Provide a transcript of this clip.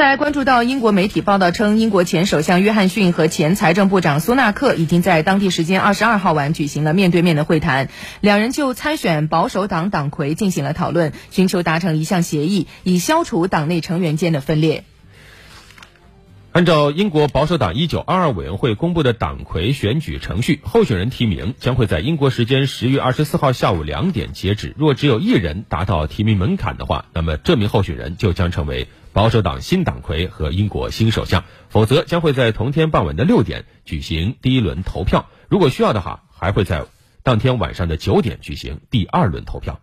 再关注到英国媒体报道称，英国前首相约翰逊和前财政部长苏纳克已经在当地时间二十二号晚举行了面对面的会谈，两人就参选保守党党魁进行了讨论，寻求达成一项协议，以消除党内成员间的分裂。按照英国保守党一九二二委员会公布的党魁选举程序，候选人提名将会在英国时间十月二十四号下午两点截止。若只有一人达到提名门槛的话，那么这名候选人就将成为保守党新党魁和英国新首相；否则，将会在同天傍晚的六点举行第一轮投票。如果需要的话，还会在当天晚上的九点举行第二轮投票。